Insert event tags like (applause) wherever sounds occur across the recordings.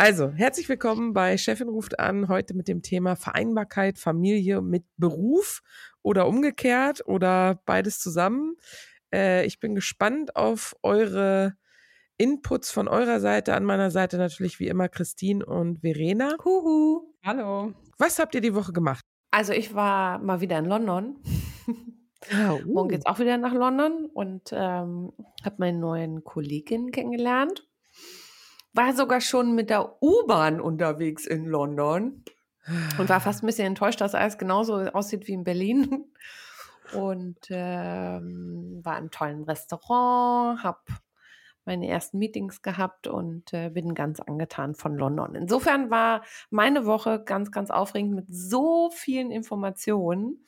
Also, herzlich willkommen bei Chefin ruft an, heute mit dem Thema Vereinbarkeit Familie mit Beruf oder umgekehrt oder beides zusammen. Äh, ich bin gespannt auf eure Inputs von eurer Seite, an meiner Seite natürlich wie immer Christine und Verena. Huhu. Hallo. Was habt ihr die Woche gemacht? Also ich war mal wieder in London. Ah, uh. (laughs) Morgen geht's auch wieder nach London und ähm, habe meine neuen Kolleginnen kennengelernt war sogar schon mit der U-Bahn unterwegs in London und war fast ein bisschen enttäuscht, dass alles genauso aussieht wie in Berlin. Und ähm, war im tollen Restaurant, habe meine ersten Meetings gehabt und äh, bin ganz angetan von London. Insofern war meine Woche ganz, ganz aufregend mit so vielen Informationen,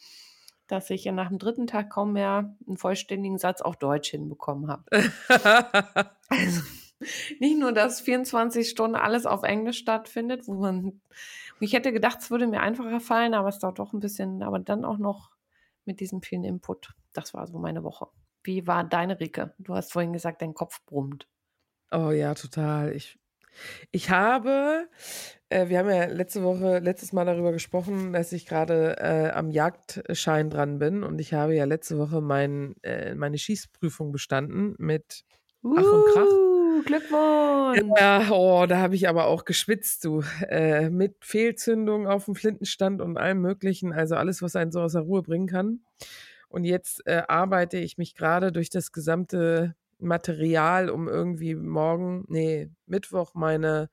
dass ich ja nach dem dritten Tag kaum mehr einen vollständigen Satz auf Deutsch hinbekommen habe. (laughs) also, nicht nur, dass 24 Stunden alles auf Englisch stattfindet, wo man, ich hätte gedacht, es würde mir einfacher fallen, aber es dauert doch ein bisschen, aber dann auch noch mit diesem vielen Input. Das war so meine Woche. Wie war deine Rike? Du hast vorhin gesagt, dein Kopf brummt. Oh ja, total. Ich, ich habe, äh, wir haben ja letzte Woche, letztes Mal darüber gesprochen, dass ich gerade äh, am Jagdschein dran bin und ich habe ja letzte Woche mein, äh, meine Schießprüfung bestanden mit Ach und Krach. Glückwunsch! Ja, oh, da habe ich aber auch geschwitzt, du. Äh, mit Fehlzündung auf dem Flintenstand und allem Möglichen. Also alles, was einen so aus der Ruhe bringen kann. Und jetzt äh, arbeite ich mich gerade durch das gesamte Material, um irgendwie morgen, nee, Mittwoch meine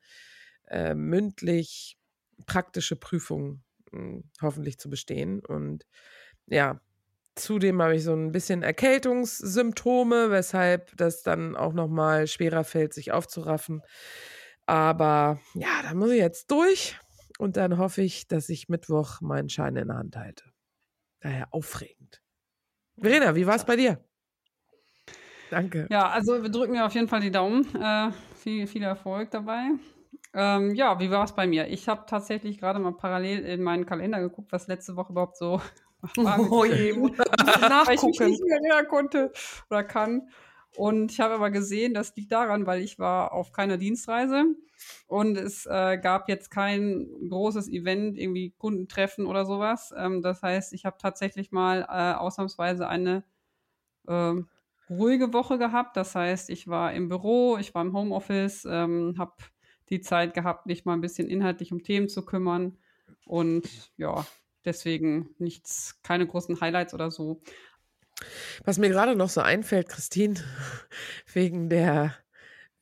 äh, mündlich praktische Prüfung mh, hm, hoffentlich zu bestehen. Und ja, Zudem habe ich so ein bisschen Erkältungssymptome, weshalb das dann auch noch mal schwerer fällt, sich aufzuraffen. Aber ja, da muss ich jetzt durch und dann hoffe ich, dass ich Mittwoch meinen Schein in der Hand halte. Daher aufregend. Verena, wie war es bei dir? Danke. Ja, also wir drücken mir auf jeden Fall die Daumen. Äh, viel, viel Erfolg dabei. Ähm, ja, wie war es bei mir? Ich habe tatsächlich gerade mal parallel in meinen Kalender geguckt, was letzte Woche überhaupt so (laughs) Oh je, (laughs) weil ich mich nicht mehr erinnern konnte oder kann. Und ich habe aber gesehen, das liegt daran, weil ich war auf keiner Dienstreise und es äh, gab jetzt kein großes Event, irgendwie Kundentreffen oder sowas. Ähm, das heißt, ich habe tatsächlich mal äh, ausnahmsweise eine äh, ruhige Woche gehabt. Das heißt, ich war im Büro, ich war im Homeoffice, ähm, habe die Zeit gehabt, mich mal ein bisschen inhaltlich um Themen zu kümmern. Und ja, Deswegen nichts, keine großen Highlights oder so. Was mir gerade noch so einfällt, Christine, (laughs) wegen der,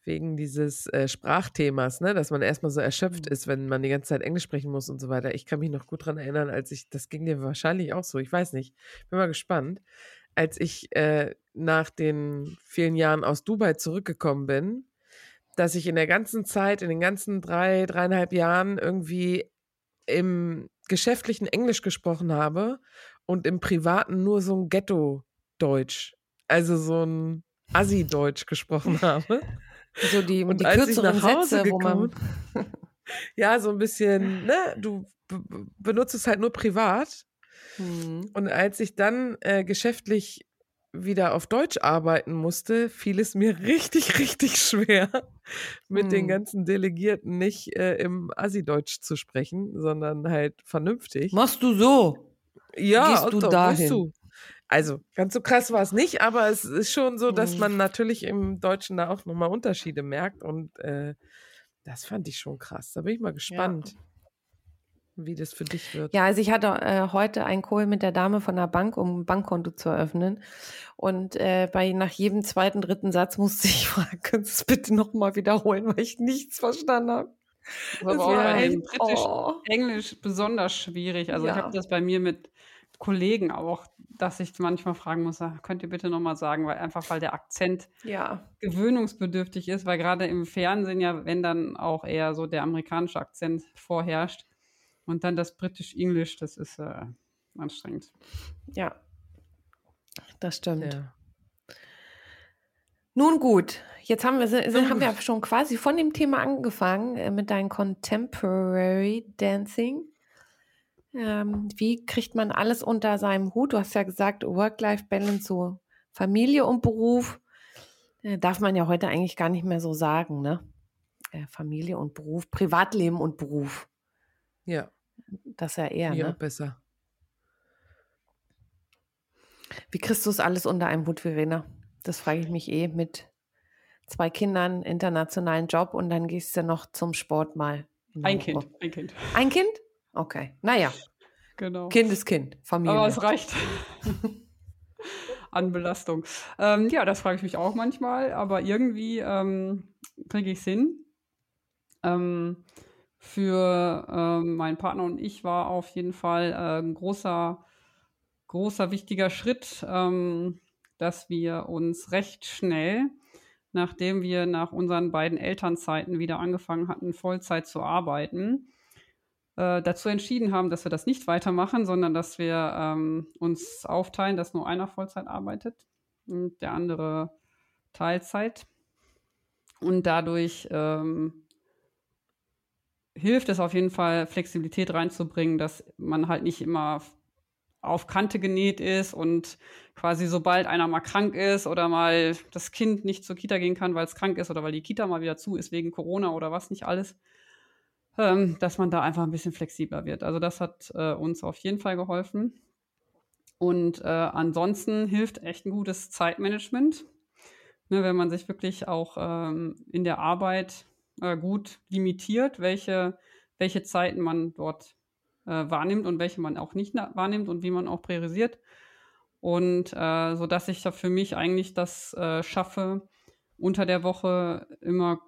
wegen dieses äh, Sprachthemas, ne, dass man erstmal so erschöpft mhm. ist, wenn man die ganze Zeit Englisch sprechen muss und so weiter. Ich kann mich noch gut daran erinnern, als ich, das ging dir wahrscheinlich auch so, ich weiß nicht, bin mal gespannt, als ich äh, nach den vielen Jahren aus Dubai zurückgekommen bin, dass ich in der ganzen Zeit, in den ganzen drei, dreieinhalb Jahren irgendwie im geschäftlichen Englisch gesprochen habe und im privaten nur so ein Ghetto-Deutsch, also so ein Assi-Deutsch gesprochen habe. So die, und die kürzeren Sätze, wo man (laughs) ja, so ein bisschen, ne, du benutzt es halt nur privat. Mhm. Und als ich dann äh, geschäftlich wieder auf Deutsch arbeiten musste, fiel es mir (laughs) richtig, richtig schwer, mit hm. den ganzen Delegierten nicht äh, im Assi-Deutsch zu sprechen, sondern halt vernünftig. Machst du so? Ja, Gehst du doch, dahin? Du. Also, ganz so krass war es nicht, aber es ist schon so, dass hm. man natürlich im Deutschen da auch nochmal Unterschiede merkt und äh, das fand ich schon krass. Da bin ich mal gespannt. Ja. Wie das für dich wird. Ja, also ich hatte äh, heute einen Call mit der Dame von der Bank, um ein Bankkonto zu eröffnen. Und äh, bei nach jedem zweiten, dritten Satz musste ich (laughs) fragen, könntest du es bitte nochmal wiederholen, weil ich nichts verstanden habe. Das, war bei dem britisch oh. Englisch besonders schwierig. Also ja. ich habe das bei mir mit Kollegen auch, dass ich manchmal fragen muss, könnt ihr bitte nochmal sagen, weil einfach weil der Akzent ja. gewöhnungsbedürftig ist, weil gerade im Fernsehen ja, wenn dann auch eher so der amerikanische Akzent vorherrscht. Und dann das britisch-englisch, das ist äh, anstrengend. Ja, das stimmt. Ja. Nun gut, jetzt haben wir, sind, haben wir schon quasi von dem Thema angefangen äh, mit deinem Contemporary Dancing. Ähm, wie kriegt man alles unter seinem Hut? Du hast ja gesagt, Work-Life-Balance, so Familie und Beruf. Äh, darf man ja heute eigentlich gar nicht mehr so sagen, ne? Äh, Familie und Beruf, Privatleben und Beruf. Ja. Das ist ja eher, ja, ne? besser. Wie kriegst du es alles unter einem Hut, Verena? Das frage ich mich eh mit zwei Kindern, internationalen Job und dann gehst du noch zum Sport mal. Ein Kind, ein Kind. Ein Kind? Okay, naja. Genau. Kind ist Kind, Familie. Aber es reicht. (laughs) An Belastung. Ähm, ja, das frage ich mich auch manchmal, aber irgendwie ähm, kriege ich es hin. Ähm, für ähm, meinen Partner und ich war auf jeden Fall äh, ein großer, großer, wichtiger Schritt, ähm, dass wir uns recht schnell, nachdem wir nach unseren beiden Elternzeiten wieder angefangen hatten, Vollzeit zu arbeiten, äh, dazu entschieden haben, dass wir das nicht weitermachen, sondern dass wir ähm, uns aufteilen, dass nur einer Vollzeit arbeitet und der andere Teilzeit. Und dadurch ähm, hilft es auf jeden Fall, Flexibilität reinzubringen, dass man halt nicht immer auf Kante genäht ist und quasi sobald einer mal krank ist oder mal das Kind nicht zur Kita gehen kann, weil es krank ist oder weil die Kita mal wieder zu ist wegen Corona oder was nicht alles, ähm, dass man da einfach ein bisschen flexibler wird. Also das hat äh, uns auf jeden Fall geholfen. Und äh, ansonsten hilft echt ein gutes Zeitmanagement, ne, wenn man sich wirklich auch ähm, in der Arbeit äh, gut limitiert, welche, welche Zeiten man dort äh, wahrnimmt und welche man auch nicht wahrnimmt und wie man auch priorisiert. Und äh, so dass ich da für mich eigentlich das äh, schaffe, unter der Woche immer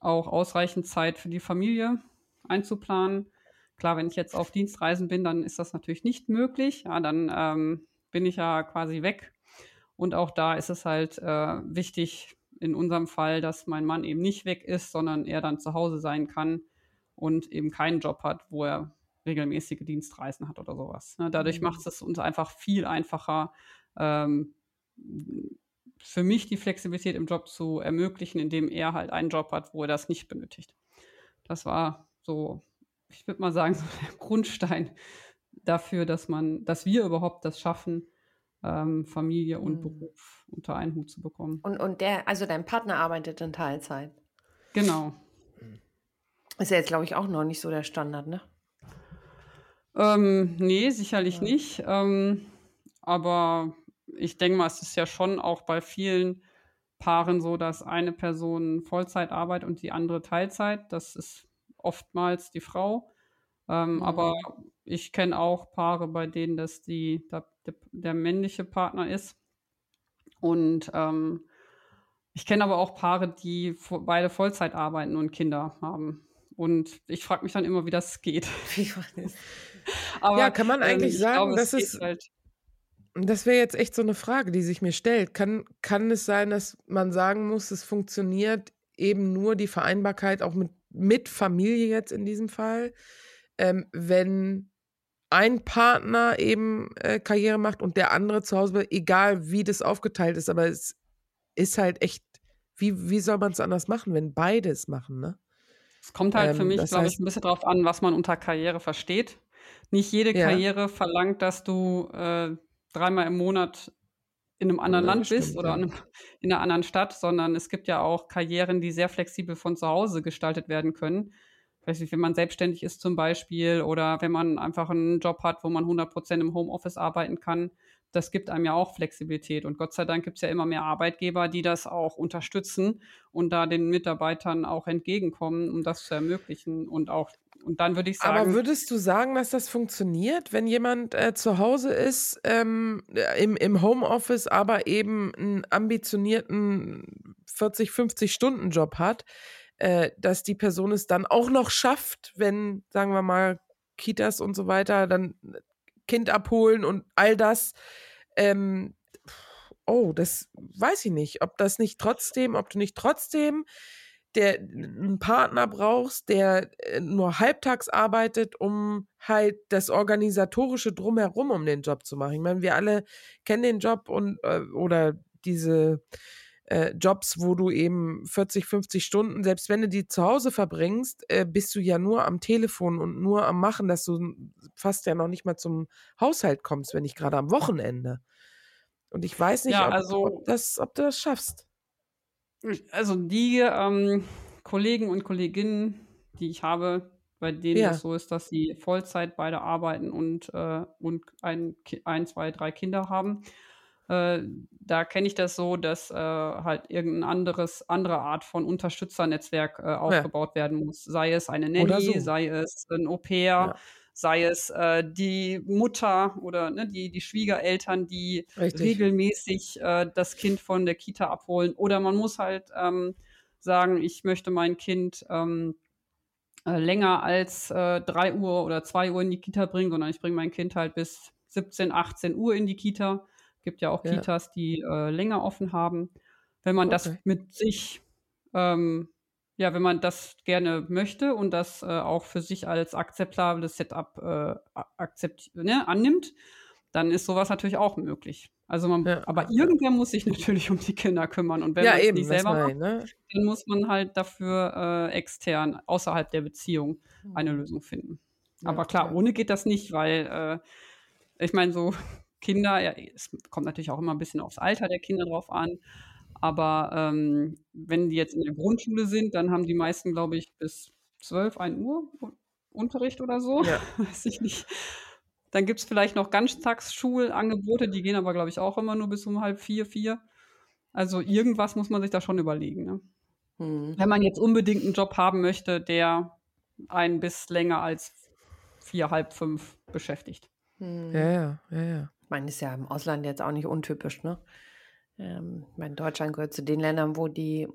auch ausreichend Zeit für die Familie einzuplanen. Klar, wenn ich jetzt auf Dienstreisen bin, dann ist das natürlich nicht möglich. Ja, dann ähm, bin ich ja quasi weg. Und auch da ist es halt äh, wichtig, in unserem Fall, dass mein Mann eben nicht weg ist, sondern er dann zu Hause sein kann und eben keinen Job hat, wo er regelmäßige Dienstreisen hat oder sowas. Ne? Dadurch mhm. macht es uns einfach viel einfacher, ähm, für mich die Flexibilität im Job zu ermöglichen, indem er halt einen Job hat, wo er das nicht benötigt. Das war so, ich würde mal sagen, (laughs) so der Grundstein dafür, dass man, dass wir überhaupt das schaffen, ähm, Familie und mhm. Beruf unter einen Hut zu bekommen. Und, und der, also dein Partner arbeitet in Teilzeit. Genau. Ist ja jetzt, glaube ich, auch noch nicht so der Standard, ne? Ähm, nee, sicherlich ja. nicht. Ähm, aber ich denke mal, es ist ja schon auch bei vielen Paaren so, dass eine Person Vollzeit arbeitet und die andere Teilzeit. Das ist oftmals die Frau. Ähm, mhm. Aber ich kenne auch Paare, bei denen das die, der, der männliche Partner ist. Und ähm, ich kenne aber auch Paare, die beide Vollzeit arbeiten und Kinder haben. Und ich frage mich dann immer, wie das geht. (laughs) (laughs) Aber, ja, kann man ähm, eigentlich ähm, sagen, glaube, das ist. Halt das wäre jetzt echt so eine Frage, die sich mir stellt. Kann, kann es sein, dass man sagen muss, es funktioniert eben nur die Vereinbarkeit auch mit, mit Familie jetzt in diesem Fall, ähm, wenn ein Partner eben äh, Karriere macht und der andere zu Hause, egal wie das aufgeteilt ist, aber es ist halt echt, wie, wie soll man es anders machen, wenn beide es machen, ne? Es kommt halt ähm, für mich, glaube ich, ein bisschen darauf an, was man unter Karriere versteht. Nicht jede ja. Karriere verlangt, dass du äh, dreimal im Monat in einem anderen ja, Land stimmt, bist oder ja. in einer anderen Stadt, sondern es gibt ja auch Karrieren, die sehr flexibel von zu Hause gestaltet werden können weiß nicht, wenn man selbstständig ist zum Beispiel oder wenn man einfach einen Job hat, wo man 100 Prozent im Homeoffice arbeiten kann, das gibt einem ja auch Flexibilität. Und Gott sei Dank gibt es ja immer mehr Arbeitgeber, die das auch unterstützen und da den Mitarbeitern auch entgegenkommen, um das zu ermöglichen und auch und dann würde ich sagen. Aber würdest du sagen, dass das funktioniert, wenn jemand äh, zu Hause ist, ähm, im, im Homeoffice, aber eben einen ambitionierten 40, 50 Stunden Job hat, äh, dass die Person es dann auch noch schafft, wenn, sagen wir mal, Kitas und so weiter, dann Kind abholen und all das. Ähm, oh, das weiß ich nicht, ob das nicht trotzdem, ob du nicht trotzdem der einen Partner brauchst, der äh, nur halbtags arbeitet, um halt das organisatorische drumherum um den Job zu machen. Ich meine, wir alle kennen den Job und äh, oder diese äh, Jobs, wo du eben 40, 50 Stunden, selbst wenn du die zu Hause verbringst, äh, bist du ja nur am Telefon und nur am Machen, dass du fast ja noch nicht mal zum Haushalt kommst, wenn nicht gerade am Wochenende. Und ich weiß nicht, ja, ob, also, ob, das, ob du das schaffst. Also die ähm, Kollegen und Kolleginnen, die ich habe, bei denen ja. es so ist, dass sie Vollzeit beide arbeiten und, äh, und ein, ein, zwei, drei Kinder haben, äh, da kenne ich das so, dass äh, halt irgendein anderes, andere Art von Unterstützernetzwerk äh, aufgebaut ja. werden muss. Sei es eine Nanny, so. sei es ein Au-pair, ja. sei es äh, die Mutter oder ne, die, die Schwiegereltern, die Richtig. regelmäßig äh, das Kind von der Kita abholen. Oder man muss halt ähm, sagen, ich möchte mein Kind ähm, äh, länger als äh, 3 Uhr oder 2 Uhr in die Kita bringen, sondern ich bringe mein Kind halt bis 17, 18 Uhr in die Kita gibt ja auch ja. Kitas, die äh, länger offen haben. Wenn man okay. das mit sich, ähm, ja, wenn man das gerne möchte und das äh, auch für sich als akzeptables Setup äh, akzept, ne, annimmt, dann ist sowas natürlich auch möglich. Also man, ja. aber irgendwer muss sich (laughs) natürlich um die Kinder kümmern. Und wenn ja, man es nicht selber macht, ne? dann muss man halt dafür äh, extern, außerhalb der Beziehung, eine mhm. Lösung finden. Ja, aber klar, ohne geht das nicht, weil äh, ich meine, so Kinder, ja, es kommt natürlich auch immer ein bisschen aufs Alter der Kinder drauf an. Aber ähm, wenn die jetzt in der Grundschule sind, dann haben die meisten, glaube ich, bis 12, 1 Uhr Unterricht oder so. Ja. (laughs) Weiß ich nicht. Dann gibt es vielleicht noch Ganztagsschulangebote, die gehen aber, glaube ich, auch immer nur bis um halb vier, vier. Also irgendwas muss man sich da schon überlegen. Ne? Hm. Wenn man jetzt unbedingt einen Job haben möchte, der einen bis länger als vier, halb fünf beschäftigt. Hm. Ja, ja, ja, ja. Ich meine, ist ja im Ausland jetzt auch nicht untypisch, ne? Ähm, ich meine, Deutschland gehört zu den Ländern, wo die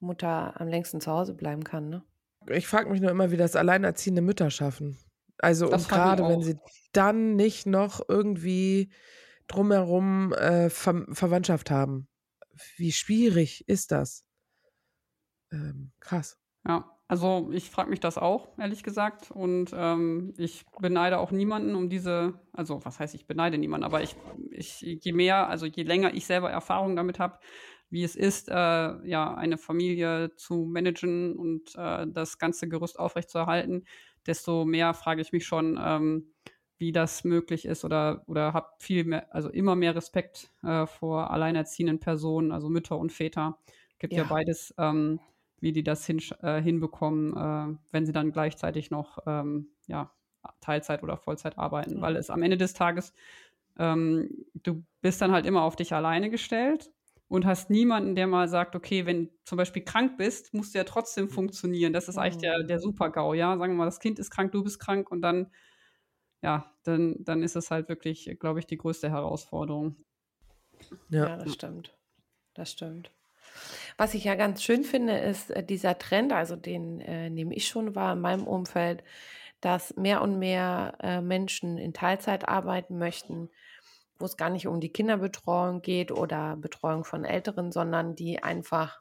Mutter am längsten zu Hause bleiben kann, ne? Ich frage mich nur immer, wie das alleinerziehende Mütter schaffen. Also und gerade wenn sie dann nicht noch irgendwie drumherum äh, Ver Verwandtschaft haben. Wie schwierig ist das? Ähm, krass. Ja. Also ich frage mich das auch, ehrlich gesagt. Und ähm, ich beneide auch niemanden um diese, also was heißt, ich beneide niemanden, aber ich, ich je mehr, also je länger ich selber Erfahrung damit habe, wie es ist, äh, ja, eine Familie zu managen und äh, das ganze Gerüst aufrechtzuerhalten, desto mehr frage ich mich schon, ähm, wie das möglich ist oder, oder habe viel mehr, also immer mehr Respekt äh, vor alleinerziehenden Personen, also Mütter und Väter. Gibt ja, ja beides. Ähm, wie die das hin, äh, hinbekommen, äh, wenn sie dann gleichzeitig noch ähm, ja, Teilzeit oder Vollzeit arbeiten. Mhm. Weil es am Ende des Tages, ähm, du bist dann halt immer auf dich alleine gestellt und hast niemanden, der mal sagt, okay, wenn du zum Beispiel krank bist, musst du ja trotzdem funktionieren. Das ist mhm. eigentlich der, der Super-GAU, ja. Sagen wir mal, das Kind ist krank, du bist krank und dann, ja, dann, dann ist es halt wirklich, glaube ich, die größte Herausforderung. Ja. ja, das stimmt. Das stimmt. Was ich ja ganz schön finde, ist äh, dieser Trend, also den äh, nehme ich schon wahr in meinem Umfeld, dass mehr und mehr äh, Menschen in Teilzeit arbeiten möchten, wo es gar nicht um die Kinderbetreuung geht oder Betreuung von Älteren, sondern die einfach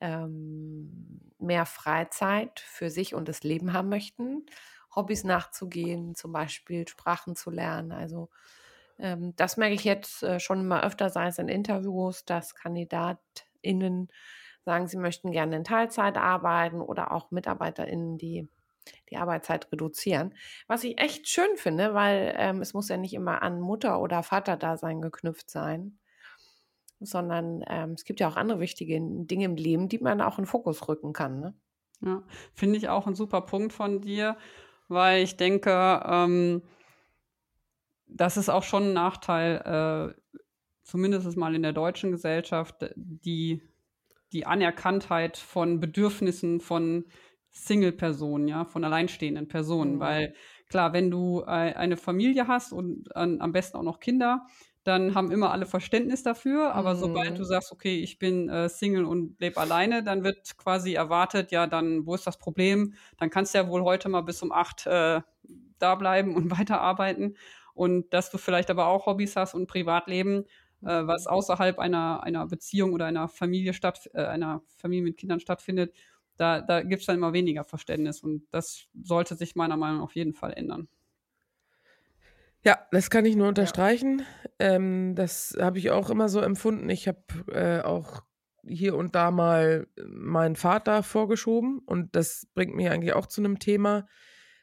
ähm, mehr Freizeit für sich und das Leben haben möchten, Hobbys nachzugehen, zum Beispiel Sprachen zu lernen. Also ähm, das merke ich jetzt äh, schon immer öfter, sei es in Interviews, dass Kandidat MitarbeiterInnen sagen, sie möchten gerne in Teilzeit arbeiten oder auch MitarbeiterInnen, die die Arbeitszeit reduzieren. Was ich echt schön finde, weil ähm, es muss ja nicht immer an Mutter- oder Vaterdasein geknüpft sein, sondern ähm, es gibt ja auch andere wichtige Dinge im Leben, die man auch in Fokus rücken kann. Ne? Ja, finde ich auch ein super Punkt von dir, weil ich denke, ähm, das ist auch schon ein Nachteil, äh, zumindest mal in der deutschen Gesellschaft, die, die Anerkanntheit von Bedürfnissen von Single-Personen, ja, von alleinstehenden Personen. Mhm. Weil klar, wenn du äh, eine Familie hast und an, am besten auch noch Kinder, dann haben immer alle Verständnis dafür. Aber mhm. sobald du sagst, okay, ich bin äh, Single und lebe alleine, dann wird quasi erwartet, ja, dann, wo ist das Problem? Dann kannst du ja wohl heute mal bis um acht äh, da bleiben und (laughs) weiterarbeiten. Und dass du vielleicht aber auch Hobbys hast und Privatleben, äh, was außerhalb einer, einer Beziehung oder einer Familie statt, äh, einer Familie mit Kindern stattfindet, da, da gibt es dann immer weniger Verständnis. Und das sollte sich meiner Meinung nach auf jeden Fall ändern. Ja, das kann ich nur unterstreichen. Ja. Ähm, das habe ich auch immer so empfunden. Ich habe äh, auch hier und da mal meinen Vater vorgeschoben und das bringt mich eigentlich auch zu einem Thema.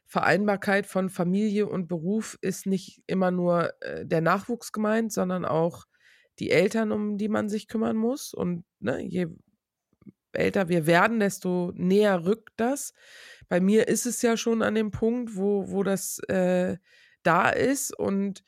Vereinbarkeit von Familie und Beruf ist nicht immer nur äh, der Nachwuchs gemeint, sondern auch die Eltern, um die man sich kümmern muss. Und ne, je älter wir werden, desto näher rückt das. Bei mir ist es ja schon an dem Punkt, wo, wo das äh, da ist. Und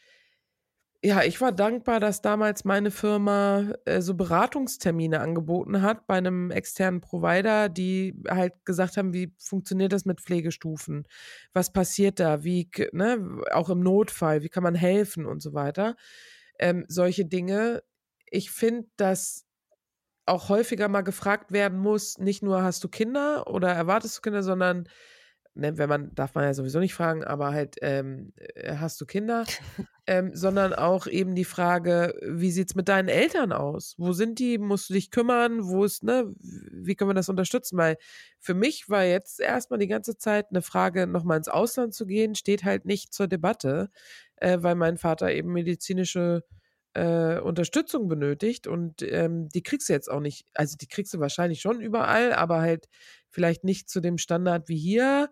ja, ich war dankbar, dass damals meine Firma äh, so Beratungstermine angeboten hat bei einem externen Provider, die halt gesagt haben, wie funktioniert das mit Pflegestufen? Was passiert da? Wie, ne, auch im Notfall, wie kann man helfen und so weiter? Ähm, solche Dinge. Ich finde, dass auch häufiger mal gefragt werden muss, nicht nur hast du Kinder oder erwartest du Kinder, sondern ne, wenn man, darf man ja sowieso nicht fragen, aber halt, ähm, äh, hast du Kinder? (laughs) ähm, sondern auch eben die Frage, wie sieht es mit deinen Eltern aus? Wo sind die? Musst du dich kümmern? Wo ist, ne, wie können wir das unterstützen? Weil für mich war jetzt erstmal die ganze Zeit eine Frage, nochmal ins Ausland zu gehen, steht halt nicht zur Debatte, äh, weil mein Vater eben medizinische äh, Unterstützung benötigt und ähm, die kriegst du jetzt auch nicht, also die kriegst du wahrscheinlich schon überall, aber halt vielleicht nicht zu dem Standard wie hier,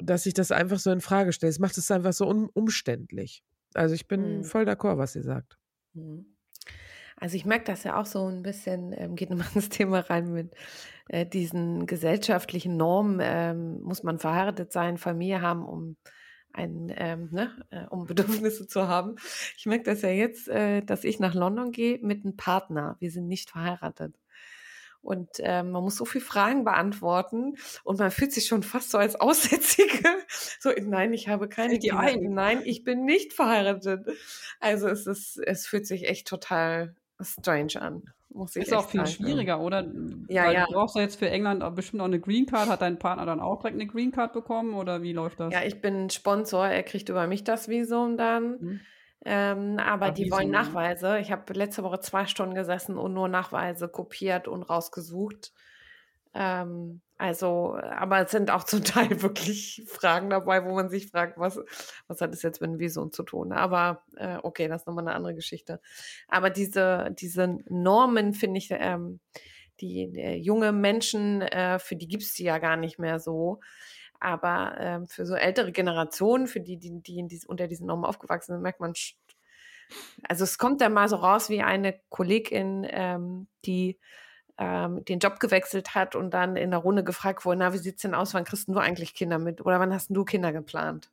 dass ich das einfach so in Frage stelle. Es macht es einfach so un umständlich. Also ich bin mhm. voll d'accord, was ihr sagt. Mhm. Also ich merke das ja auch so ein bisschen, ähm, geht (laughs) nochmal ins Thema rein mit äh, diesen gesellschaftlichen Normen, ähm, muss man verheiratet sein, Familie haben, um ein, ähm, ne, äh, um (laughs) Bedürfnisse zu haben. Ich merke das ja jetzt, äh, dass ich nach London gehe mit einem Partner. Wir sind nicht verheiratet. Und ähm, man muss so viele Fragen beantworten und man fühlt sich schon fast so als Aussätzige. (laughs) So, nein, ich habe keine die Kinder. Nein, ich bin nicht verheiratet. Also es ist, es fühlt sich echt total strange an. Muss ich ist auch viel sagen. schwieriger, oder? Ja, Weil ja. Du brauchst ja jetzt für England bestimmt auch eine Green Card. Hat dein Partner dann auch direkt eine Green Card bekommen oder wie läuft das? Ja, ich bin Sponsor. Er kriegt über mich das Visum dann. Mhm. Ähm, aber Ach, die wollen? Nachweise. Ich habe letzte Woche zwei Stunden gesessen und nur Nachweise kopiert und rausgesucht. Ähm, also, aber es sind auch (laughs) zum Teil wirklich Fragen dabei, wo man sich fragt, was, was hat es jetzt mit dem Visum zu tun? Aber äh, okay, das ist nochmal eine andere Geschichte. Aber diese, diese Normen, finde ich, ähm, die äh, junge Menschen, äh, für die gibt es die ja gar nicht mehr so. Aber ähm, für so ältere Generationen, für die, die, die dies, unter diesen Normen aufgewachsen sind, merkt man, also es kommt dann mal so raus wie eine Kollegin, ähm, die ähm, den Job gewechselt hat und dann in der Runde gefragt wurde, na, wie sieht es denn aus, wann kriegst du eigentlich Kinder mit? Oder wann hast du Kinder geplant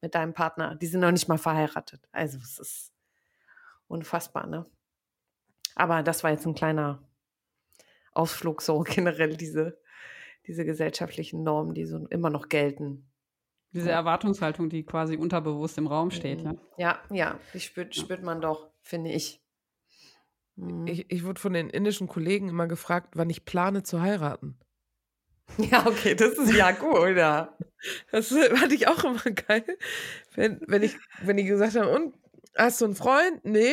mit deinem Partner? Die sind noch nicht mal verheiratet. Also es ist unfassbar, ne? Aber das war jetzt ein kleiner Ausflug, so generell diese, diese gesellschaftlichen Normen, die so immer noch gelten. Diese Erwartungshaltung, die quasi unterbewusst im Raum steht, ja? Ja, ja, die spürt, spürt man doch, finde ich. Mhm. Ich, ich wurde von den indischen Kollegen immer gefragt, wann ich plane zu heiraten. (laughs) Ja, okay, das ist ja gut, ja. Das fand ich auch immer geil. Wenn, wenn, ich, wenn die gesagt haben, und hast du einen Freund? Nee.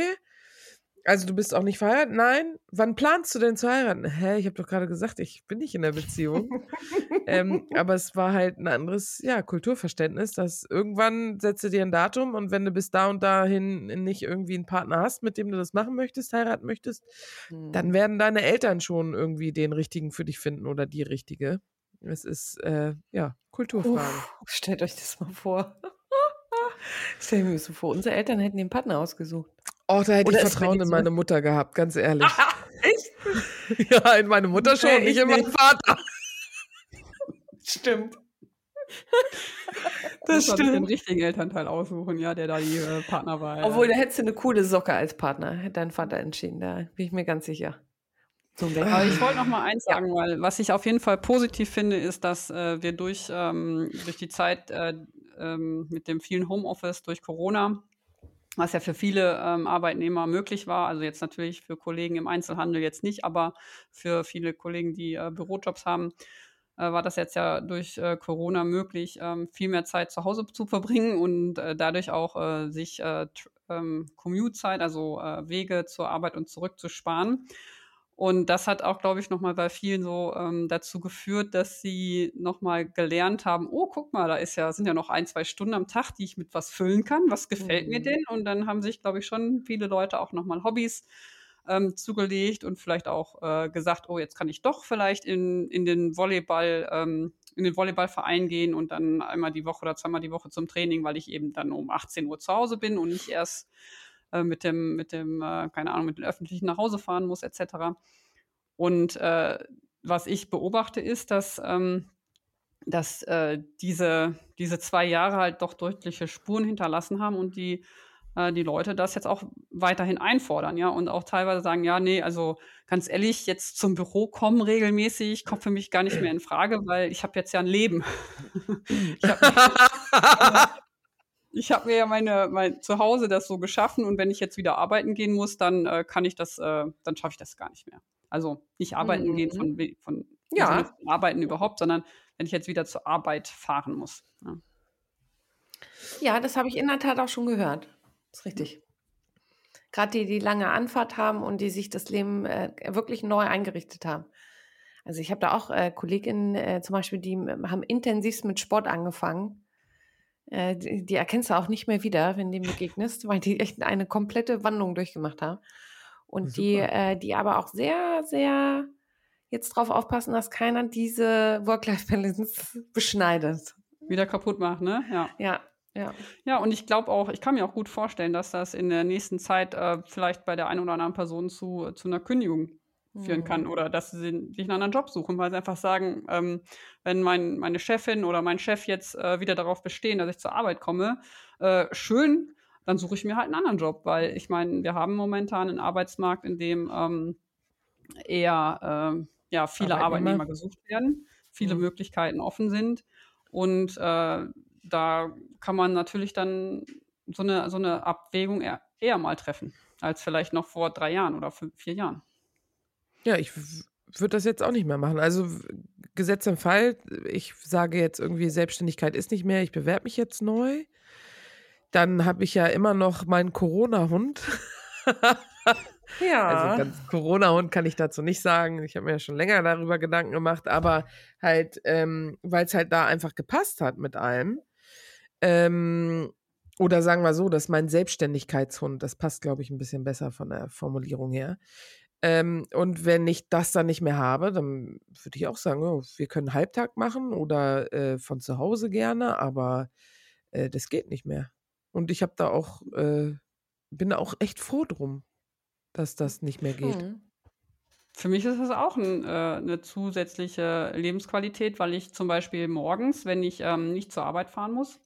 Also du bist auch nicht verheiratet? Nein. Wann planst du denn zu heiraten? Hä, ich habe doch gerade gesagt, ich bin nicht in der Beziehung. (laughs) ähm, aber es war halt ein anderes, ja, Kulturverständnis, dass irgendwann setzt du dir ein Datum und wenn du bis da und dahin nicht irgendwie einen Partner hast, mit dem du das machen möchtest, heiraten möchtest, hm. dann werden deine Eltern schon irgendwie den richtigen für dich finden oder die richtige. Es ist, äh, ja, Kulturfrage. Uff, stellt euch das mal vor. Stell mir so vor, unsere Eltern hätten den Partner ausgesucht. Oh, da hätte Oder ich Vertrauen in meine Mutter gehabt, ganz ehrlich. (laughs) Echt? (laughs) ja, in meine Mutter schon, nee, nicht in meinen Vater. (laughs) Stimmt. das stimmt. den richtigen Elternteil aussuchen, ja, der da die äh, Partnerwahl. Obwohl, da hättest du eine coole Socke als Partner, hätte dein Vater entschieden, da bin ich mir ganz sicher. Aber ich wollte noch mal eins sagen, ja. weil was ich auf jeden Fall positiv finde, ist, dass äh, wir durch, ähm, durch die Zeit äh, ähm, mit dem vielen Homeoffice, durch Corona, was ja für viele ähm, Arbeitnehmer möglich war, also jetzt natürlich für Kollegen im Einzelhandel jetzt nicht, aber für viele Kollegen, die äh, Bürojobs haben, äh, war das jetzt ja durch äh, Corona möglich, ähm, viel mehr Zeit zu Hause zu verbringen und äh, dadurch auch äh, sich äh, ähm, Commute-Zeit, also Wege zur Arbeit und zurück zu sparen. Und das hat auch, glaube ich, nochmal bei vielen so ähm, dazu geführt, dass sie nochmal gelernt haben, oh, guck mal, da ist ja, sind ja noch ein, zwei Stunden am Tag, die ich mit was füllen kann. Was gefällt mhm. mir denn? Und dann haben sich, glaube ich, schon viele Leute auch nochmal Hobbys ähm, zugelegt und vielleicht auch äh, gesagt, oh, jetzt kann ich doch vielleicht in, in den Volleyball, ähm, in den Volleyballverein gehen und dann einmal die Woche oder zweimal die Woche zum Training, weil ich eben dann um 18 Uhr zu Hause bin und nicht erst äh, mit dem, mit dem, äh, keine Ahnung, mit den Öffentlichen nach Hause fahren muss, etc. Und äh, was ich beobachte, ist, dass, ähm, dass äh, diese, diese zwei Jahre halt doch deutliche Spuren hinterlassen haben und die, äh, die Leute das jetzt auch weiterhin einfordern, ja, und auch teilweise sagen, ja, nee, also ganz ehrlich, jetzt zum Büro kommen regelmäßig, kommt für mich gar nicht mehr in Frage, weil ich habe jetzt ja ein Leben. (laughs) ich habe (laughs) ich habe mir ja meine, mein Zuhause das so geschaffen und wenn ich jetzt wieder arbeiten gehen muss, dann äh, kann ich das, äh, dann schaffe ich das gar nicht mehr. Also nicht arbeiten mhm. gehen von, von, ja. Arbeiten überhaupt, sondern wenn ich jetzt wieder zur Arbeit fahren muss. Ja, ja das habe ich in der Tat auch schon gehört. Das ist richtig. Gerade die, die lange Anfahrt haben und die sich das Leben äh, wirklich neu eingerichtet haben. Also ich habe da auch äh, Kolleginnen äh, zum Beispiel, die haben intensivst mit Sport angefangen äh, die, die, erkennst du auch nicht mehr wieder, wenn du dem begegnest, weil die echt eine komplette Wandlung durchgemacht haben. Und Super. die, äh, die aber auch sehr, sehr jetzt drauf aufpassen, dass keiner diese Work-Life-Balance beschneidet. Wieder kaputt macht, ne? Ja. Ja. Ja. ja, und ich glaube auch, ich kann mir auch gut vorstellen, dass das in der nächsten Zeit äh, vielleicht bei der einen oder anderen Person zu, zu einer Kündigung führen kann mhm. oder dass sie sich einen anderen Job suchen, weil sie einfach sagen, ähm, wenn mein, meine Chefin oder mein Chef jetzt äh, wieder darauf bestehen, dass ich zur Arbeit komme, äh, schön, dann suche ich mir halt einen anderen Job, weil ich meine, wir haben momentan einen Arbeitsmarkt, in dem ähm, eher äh, ja, viele Arbeitnehmer gesucht werden, viele mhm. Möglichkeiten offen sind und äh, da kann man natürlich dann so eine, so eine Abwägung eher, eher mal treffen, als vielleicht noch vor drei Jahren oder fünf, vier Jahren. Ja, ich würde das jetzt auch nicht mehr machen. Also Gesetz im Fall, ich sage jetzt irgendwie, Selbstständigkeit ist nicht mehr, ich bewerbe mich jetzt neu. Dann habe ich ja immer noch meinen Corona-Hund. (laughs) ja. Also ganz Corona-Hund kann ich dazu nicht sagen. Ich habe mir ja schon länger darüber Gedanken gemacht, aber halt, ähm, weil es halt da einfach gepasst hat mit allem. Ähm, oder sagen wir so, dass mein Selbstständigkeitshund, das passt, glaube ich, ein bisschen besser von der Formulierung her. Ähm, und wenn ich das dann nicht mehr habe, dann würde ich auch sagen, oh, wir können Halbtag machen oder äh, von zu Hause gerne, aber äh, das geht nicht mehr. Und ich habe da auch, äh, bin da auch echt froh drum, dass das nicht mehr geht. Hm. Für mich ist das auch ein, äh, eine zusätzliche Lebensqualität, weil ich zum Beispiel morgens, wenn ich ähm, nicht zur Arbeit fahren muss,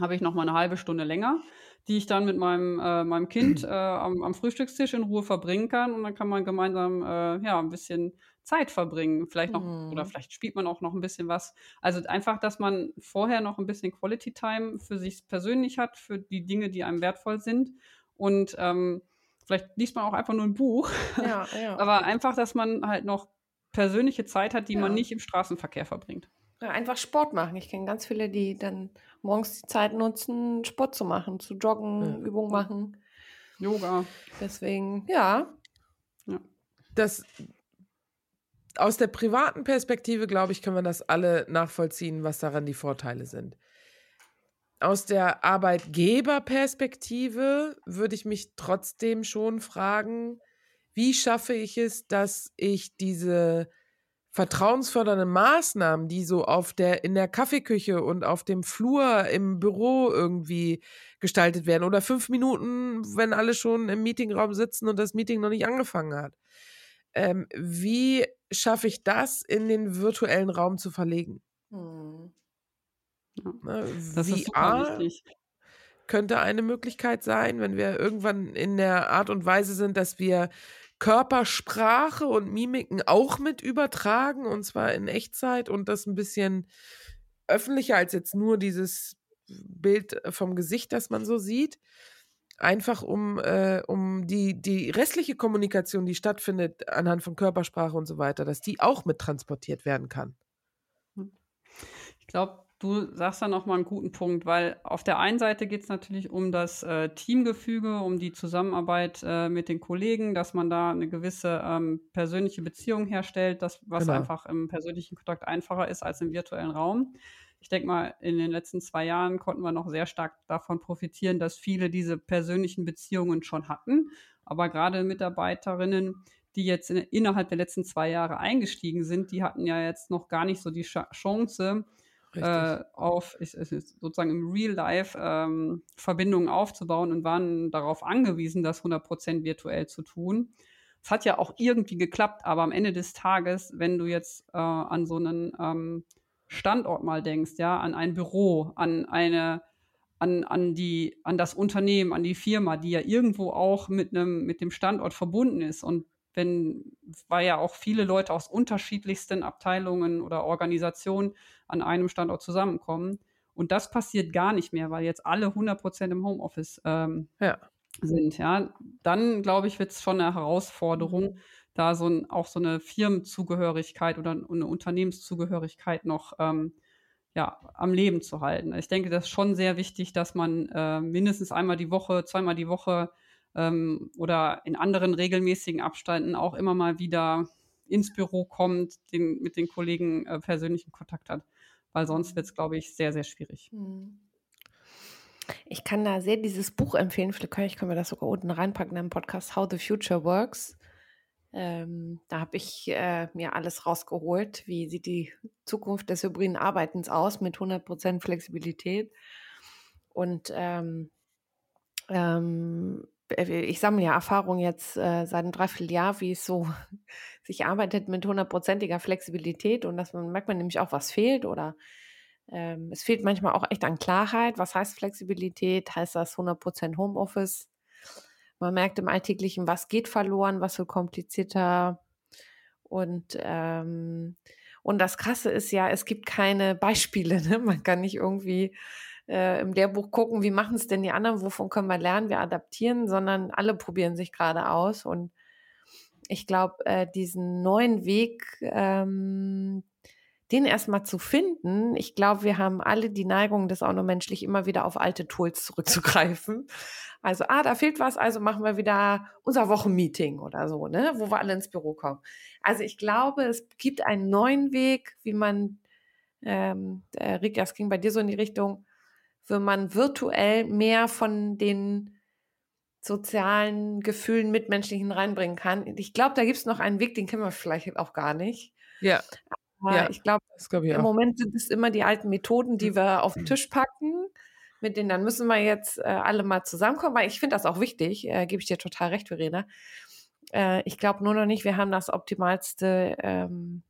habe ich noch mal eine halbe Stunde länger die ich dann mit meinem, äh, meinem Kind äh, am, am, Frühstückstisch in Ruhe verbringen kann. Und dann kann man gemeinsam äh, ja, ein bisschen Zeit verbringen. Vielleicht noch, mhm. oder vielleicht spielt man auch noch ein bisschen was. Also einfach, dass man vorher noch ein bisschen Quality Time für sich persönlich hat, für die Dinge, die einem wertvoll sind. Und ähm, vielleicht liest man auch einfach nur ein Buch. Ja, (laughs) ja. Aber einfach, dass man halt noch persönliche Zeit hat, die ja. man nicht im Straßenverkehr verbringt. Ja, einfach Sport machen. Ich kenne ganz viele, die dann morgens die Zeit nutzen, Sport zu machen, zu joggen, ja. Übungen machen. Yoga. Deswegen, ja. ja. Das, aus der privaten Perspektive, glaube ich, können wir das alle nachvollziehen, was daran die Vorteile sind. Aus der Arbeitgeberperspektive würde ich mich trotzdem schon fragen, wie schaffe ich es, dass ich diese vertrauensfördernde Maßnahmen, die so auf der, in der Kaffeeküche und auf dem Flur im Büro irgendwie gestaltet werden oder fünf Minuten, wenn alle schon im Meetingraum sitzen und das Meeting noch nicht angefangen hat. Ähm, wie schaffe ich das in den virtuellen Raum zu verlegen? Hm. Ja. Ne, das VR könnte eine Möglichkeit sein, wenn wir irgendwann in der Art und Weise sind, dass wir Körpersprache und Mimiken auch mit übertragen und zwar in Echtzeit und das ein bisschen öffentlicher als jetzt nur dieses Bild vom Gesicht, das man so sieht. Einfach um, äh, um die, die restliche Kommunikation, die stattfindet anhand von Körpersprache und so weiter, dass die auch mit transportiert werden kann. Hm. Ich glaube, Du sagst da nochmal einen guten Punkt, weil auf der einen Seite geht es natürlich um das äh, Teamgefüge, um die Zusammenarbeit äh, mit den Kollegen, dass man da eine gewisse ähm, persönliche Beziehung herstellt, das, was genau. einfach im persönlichen Kontakt einfacher ist als im virtuellen Raum. Ich denke mal, in den letzten zwei Jahren konnten wir noch sehr stark davon profitieren, dass viele diese persönlichen Beziehungen schon hatten. Aber gerade Mitarbeiterinnen, die jetzt in, innerhalb der letzten zwei Jahre eingestiegen sind, die hatten ja jetzt noch gar nicht so die Chance, äh, auf ich, sozusagen im Real Life ähm, Verbindungen aufzubauen und waren darauf angewiesen, das 100% virtuell zu tun. Es hat ja auch irgendwie geklappt, aber am Ende des Tages, wenn du jetzt äh, an so einen ähm, Standort mal denkst, ja, an ein Büro, an eine an, an, die, an das Unternehmen, an die Firma, die ja irgendwo auch mit, einem, mit dem Standort verbunden ist. Und wenn, weil ja auch viele Leute aus unterschiedlichsten Abteilungen oder Organisationen an einem Standort zusammenkommen. Und das passiert gar nicht mehr, weil jetzt alle 100 Prozent im Homeoffice ähm, ja. sind. Ja, dann glaube ich, wird es schon eine Herausforderung, da so ein, auch so eine Firmenzugehörigkeit oder eine Unternehmenszugehörigkeit noch ähm, ja, am Leben zu halten. Ich denke, das ist schon sehr wichtig, dass man äh, mindestens einmal die Woche, zweimal die Woche ähm, oder in anderen regelmäßigen Abständen auch immer mal wieder ins Büro kommt, den, mit den Kollegen äh, persönlichen Kontakt hat. Weil sonst wird es, glaube ich, sehr, sehr schwierig. Hm. Ich kann da sehr dieses Buch empfehlen. Vielleicht können, wir das sogar unten reinpacken in den Podcast How the Future Works. Ähm, da habe ich äh, mir alles rausgeholt. Wie sieht die Zukunft des hybriden Arbeitens aus mit 100% Flexibilität? Und ähm, ähm, äh, ich sammle ja Erfahrung jetzt äh, seit einem Dreivierteljahr, wie es so (laughs) sich arbeitet mit hundertprozentiger Flexibilität und dass man merkt man nämlich auch, was fehlt oder ähm, es fehlt manchmal auch echt an Klarheit. Was heißt Flexibilität? Heißt das 100% Homeoffice? Man merkt im Alltäglichen, was geht verloren, was wird komplizierter und ähm, und das Krasse ist ja, es gibt keine Beispiele. (laughs) Ne? Man kann nicht irgendwie äh, im Lehrbuch gucken, wie machen es denn die anderen, wovon können wir lernen, wir adaptieren, sondern alle probieren sich gerade aus. Und ich glaube, äh, diesen neuen Weg, ähm, den erstmal zu finden, ich glaube, wir haben alle die Neigung, das auch nur menschlich, immer wieder auf alte Tools zurückzugreifen. Also, ah, da fehlt was, also machen wir wieder unser Wochenmeeting oder so, ne, wo wir alle ins Büro kommen. Also ich glaube, es gibt einen neuen Weg, wie man, ähm, äh, Rick, das ging bei dir so in die Richtung, wenn man virtuell mehr von den sozialen Gefühlen, mitmenschlichen reinbringen kann. Ich glaube, da gibt es noch einen Weg, den kennen wir vielleicht auch gar nicht. Ja. Aber ja, ich glaube, glaub im auch. Moment sind es immer die alten Methoden, die wir auf den Tisch packen. Mit denen dann müssen wir jetzt äh, alle mal zusammenkommen, weil ich finde das auch wichtig, äh, gebe ich dir total recht, Verena. Äh, ich glaube nur noch nicht, wir haben das optimalste, ähm,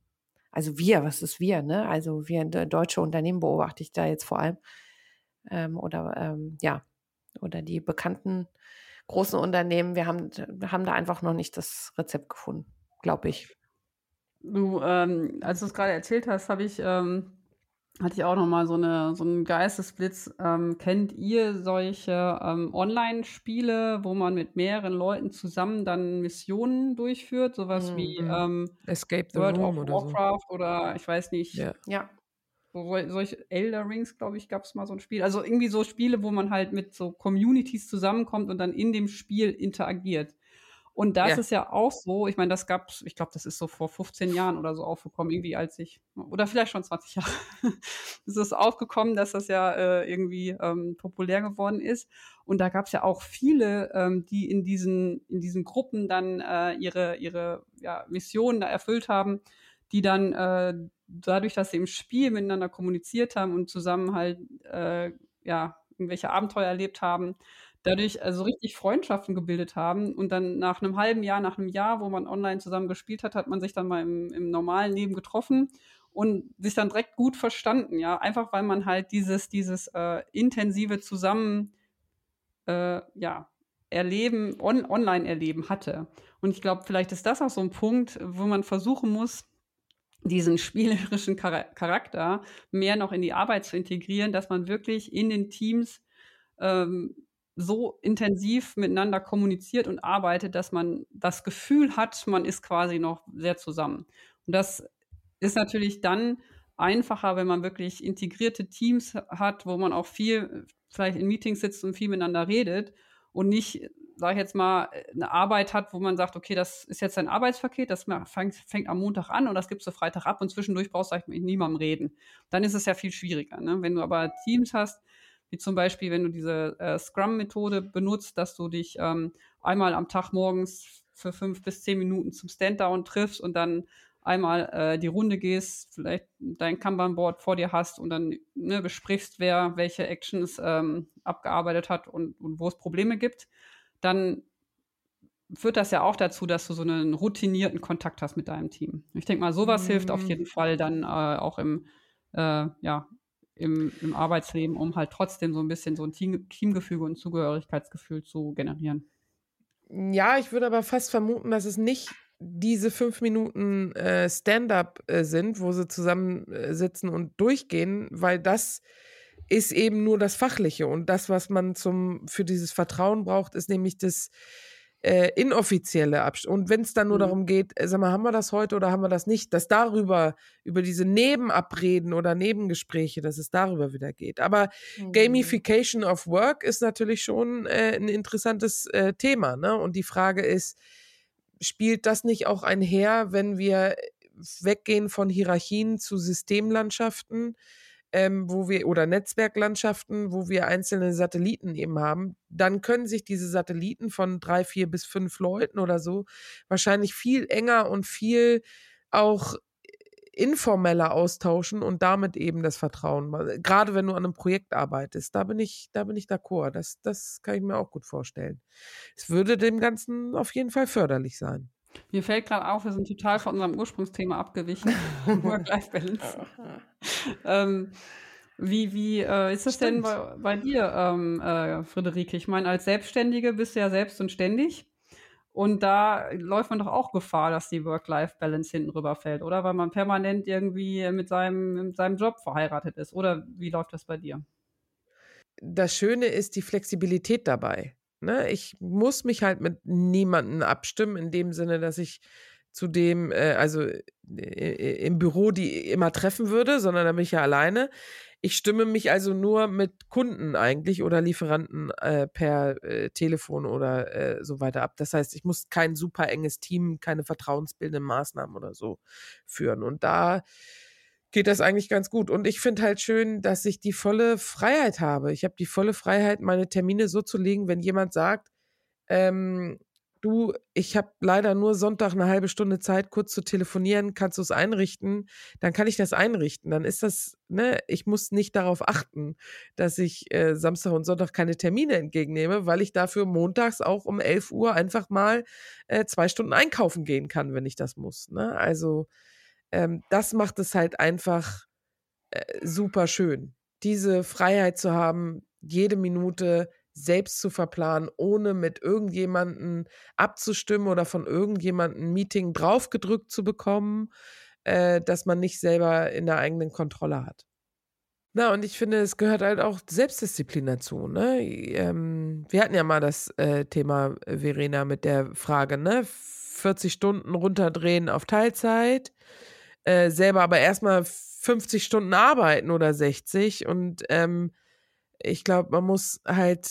also wir, was ist wir, ne? Also wir deutsche Unternehmen beobachte ich da jetzt vor allem ähm, oder ähm, ja, oder die bekannten großen Unternehmen. Wir haben, haben da einfach noch nicht das Rezept gefunden, glaube ich. Du, ähm, als du es gerade erzählt hast, habe ich, ähm, hatte ich auch noch mal so, eine, so einen Geistesblitz. Ähm, kennt ihr solche ähm, Online-Spiele, wo man mit mehreren Leuten zusammen dann Missionen durchführt? Sowas mhm. wie ähm, Escape the World Room of oder Warcraft so. oder ich weiß nicht. Ja. ja solche Elder Rings, glaube ich, gab es mal so ein Spiel. Also irgendwie so Spiele, wo man halt mit so Communities zusammenkommt und dann in dem Spiel interagiert. Und das ja. ist ja auch so, ich meine, das gab es, ich glaube, das ist so vor 15 Jahren oder so aufgekommen, irgendwie als ich, oder vielleicht schon 20 (laughs) Jahre, ist es aufgekommen, dass das ja äh, irgendwie ähm, populär geworden ist. Und da gab es ja auch viele, ähm, die in diesen, in diesen Gruppen dann äh, ihre, ihre ja, Missionen da erfüllt haben, die dann äh, dadurch, dass sie im Spiel miteinander kommuniziert haben und zusammen halt äh, ja irgendwelche Abenteuer erlebt haben, dadurch also richtig Freundschaften gebildet haben und dann nach einem halben Jahr, nach einem Jahr, wo man online zusammen gespielt hat, hat man sich dann mal im, im normalen Leben getroffen und sich dann direkt gut verstanden, ja, einfach weil man halt dieses, dieses äh, intensive Zusammen, äh, ja, Erleben, on, Online-Erleben hatte. Und ich glaube, vielleicht ist das auch so ein Punkt, wo man versuchen muss, diesen spielerischen Charakter mehr noch in die Arbeit zu integrieren, dass man wirklich in den Teams ähm, so intensiv miteinander kommuniziert und arbeitet, dass man das Gefühl hat, man ist quasi noch sehr zusammen. Und das ist natürlich dann einfacher, wenn man wirklich integrierte Teams hat, wo man auch viel vielleicht in Meetings sitzt und viel miteinander redet und nicht, sage ich jetzt mal, eine Arbeit hat, wo man sagt, okay, das ist jetzt ein Arbeitspaket, das fängt, fängt am Montag an und das gibst du Freitag ab und zwischendurch brauchst du eigentlich mit niemandem reden. Dann ist es ja viel schwieriger. Ne? Wenn du aber Teams hast, wie zum Beispiel, wenn du diese äh, Scrum-Methode benutzt, dass du dich ähm, einmal am Tag morgens für fünf bis zehn Minuten zum Stand-Down triffst und dann einmal äh, die Runde gehst, vielleicht dein Kanban-Board vor dir hast und dann ne, besprichst, wer welche Actions ähm, abgearbeitet hat und, und wo es Probleme gibt, dann führt das ja auch dazu, dass du so einen routinierten Kontakt hast mit deinem Team. Ich denke mal, sowas mhm. hilft auf mhm. jeden Fall dann äh, auch im, äh, ja, im, im Arbeitsleben, um halt trotzdem so ein bisschen so ein Team, Teamgefüge und Zugehörigkeitsgefühl zu generieren. Ja, ich würde aber fast vermuten, dass es nicht diese fünf Minuten äh, Stand-up äh, sind, wo sie zusammensitzen und durchgehen, weil das ist eben nur das Fachliche und das, was man zum für dieses Vertrauen braucht, ist nämlich das äh, inoffizielle Abstand. Und wenn es dann nur mhm. darum geht, äh, sag mal, haben wir das heute oder haben wir das nicht, dass darüber, über diese Nebenabreden oder Nebengespräche, dass es darüber wieder geht. Aber mhm. Gamification of Work ist natürlich schon äh, ein interessantes äh, Thema. Ne? Und die Frage ist, spielt das nicht auch einher, wenn wir weggehen von Hierarchien zu Systemlandschaften? Ähm, wo wir oder Netzwerklandschaften, wo wir einzelne Satelliten eben haben, dann können sich diese Satelliten von drei, vier bis fünf Leuten oder so wahrscheinlich viel enger und viel auch informeller austauschen und damit eben das Vertrauen. Gerade wenn du an einem Projekt arbeitest, da bin ich, da bin ich d'accord. Das, das kann ich mir auch gut vorstellen. Es würde dem Ganzen auf jeden Fall förderlich sein. Mir fällt gerade auf, wir sind total von unserem Ursprungsthema abgewichen. (laughs) Work-Life-Balance. ähm, wie wie äh, ist das Stimmt. denn bei, bei dir, ähm, äh, Friederike? Ich meine, als Selbstständige bist du ja selbst und ständig. Und da läuft man doch auch Gefahr, dass die Work-Life-Balance hinten rüberfällt, oder? Weil man permanent irgendwie mit seinem, mit seinem Job verheiratet ist. Oder wie läuft das bei dir? Das Schöne ist die Flexibilität dabei. Ne? Ich muss mich halt mit niemandem abstimmen, in dem Sinne, dass ich zu dem, äh, also äh, im Büro die immer treffen würde, sondern da bin ich ja alleine. Ich stimme mich also nur mit Kunden eigentlich oder Lieferanten äh, per äh, Telefon oder äh, so weiter ab. Das heißt, ich muss kein super enges Team, keine vertrauensbildenden Maßnahmen oder so führen. Und da geht das eigentlich ganz gut. Und ich finde halt schön, dass ich die volle Freiheit habe. Ich habe die volle Freiheit, meine Termine so zu legen, wenn jemand sagt, ähm, du, ich habe leider nur Sonntag eine halbe Stunde Zeit, kurz zu telefonieren, kannst du es einrichten? Dann kann ich das einrichten. Dann ist das, ne, ich muss nicht darauf achten, dass ich äh, Samstag und Sonntag keine Termine entgegennehme, weil ich dafür montags auch um 11 Uhr einfach mal äh, zwei Stunden einkaufen gehen kann, wenn ich das muss. Ne? Also ähm, das macht es halt einfach äh, super schön. Diese Freiheit zu haben, jede Minute selbst zu verplanen, ohne mit irgendjemanden abzustimmen oder von irgendjemandem ein Meeting draufgedrückt zu bekommen, äh, dass man nicht selber in der eigenen Kontrolle hat. Na, und ich finde, es gehört halt auch Selbstdisziplin dazu. Ne? Ähm, wir hatten ja mal das äh, Thema, äh, Verena, mit der Frage, ne? 40 Stunden runterdrehen auf Teilzeit äh, selber aber erstmal 50 Stunden arbeiten oder 60. Und ähm, ich glaube, man muss halt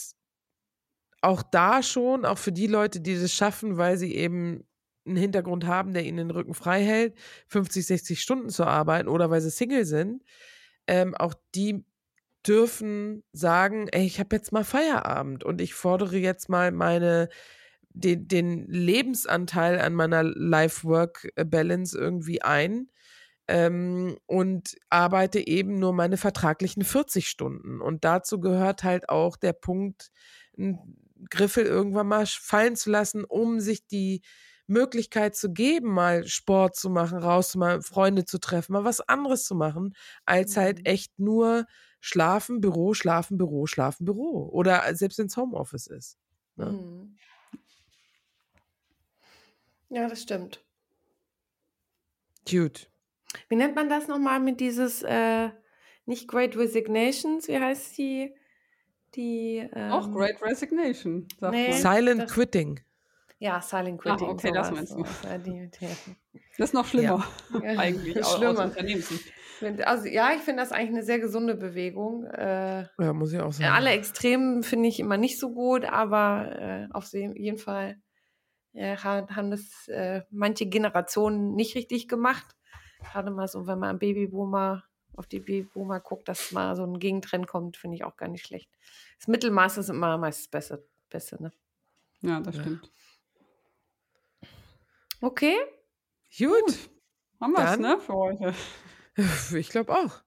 auch da schon, auch für die Leute, die das schaffen, weil sie eben einen Hintergrund haben, der ihnen den Rücken frei hält, 50, 60 Stunden zu arbeiten oder weil sie Single sind, ähm, auch die dürfen sagen, ey, ich habe jetzt mal Feierabend und ich fordere jetzt mal meine den, den Lebensanteil an meiner Life-Work-Balance irgendwie ein ähm, und arbeite eben nur meine vertraglichen 40 Stunden. Und dazu gehört halt auch der Punkt, einen Griffel irgendwann mal fallen zu lassen, um sich die Möglichkeit zu geben, mal Sport zu machen, raus mal Freunde zu treffen, mal was anderes zu machen, als halt Mhm. echt nur schlafen, Büro, schlafen, Büro, schlafen, Büro. Oder selbst wenn es Homeoffice ist. Ne? Ja, das stimmt. Gut. Wie nennt man das nochmal mit dieses, äh, nicht Great Resignations, wie heißt die? Die. Auch ähm, Great Resignation, sagt nee. Silent das- Quitting. Ja, Silent Quitting. Ah, okay, das meinst du. die, die, Das ist noch schlimmer, Ja, (laughs) eigentlich, aus, aus schlimmer. Also ja, ich finde das eigentlich eine sehr gesunde Bewegung. Äh, Ja, muss ich auch sagen. alle Extremen finde ich immer nicht so gut, aber äh, auf jeden Fall äh, ha- haben das äh, manche Generationen nicht richtig gemacht. Gerade mal so, wenn man am Babyboomer auf die Babyboomer guckt, dass mal so ein Gegentrend kommt, finde ich auch gar nicht schlecht. Das Mittelmaß ist immer meistens besser. Besser, ne? Ja, das Ja. stimmt. Okay. Gut. Haben wir es, Dann- ne, für heute? (laughs) Ich glaube auch.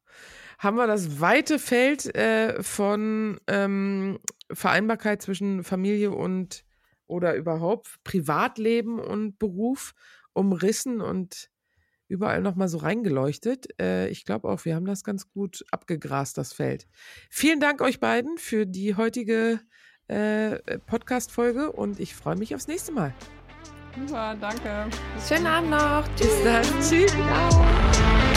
Haben wir das weite Feld äh, von ähm, Vereinbarkeit zwischen Familie und oder überhaupt Privatleben und Beruf umrissen und überall nochmal so reingeleuchtet. Äh, ich glaube auch, wir haben das ganz gut abgegrast, das Feld. Vielen Dank euch beiden für die heutige äh, Podcast-Folge und ich freue mich aufs nächste Mal. Super, danke. Schönen Abend noch. Bis dann. Tschüss. Ciao.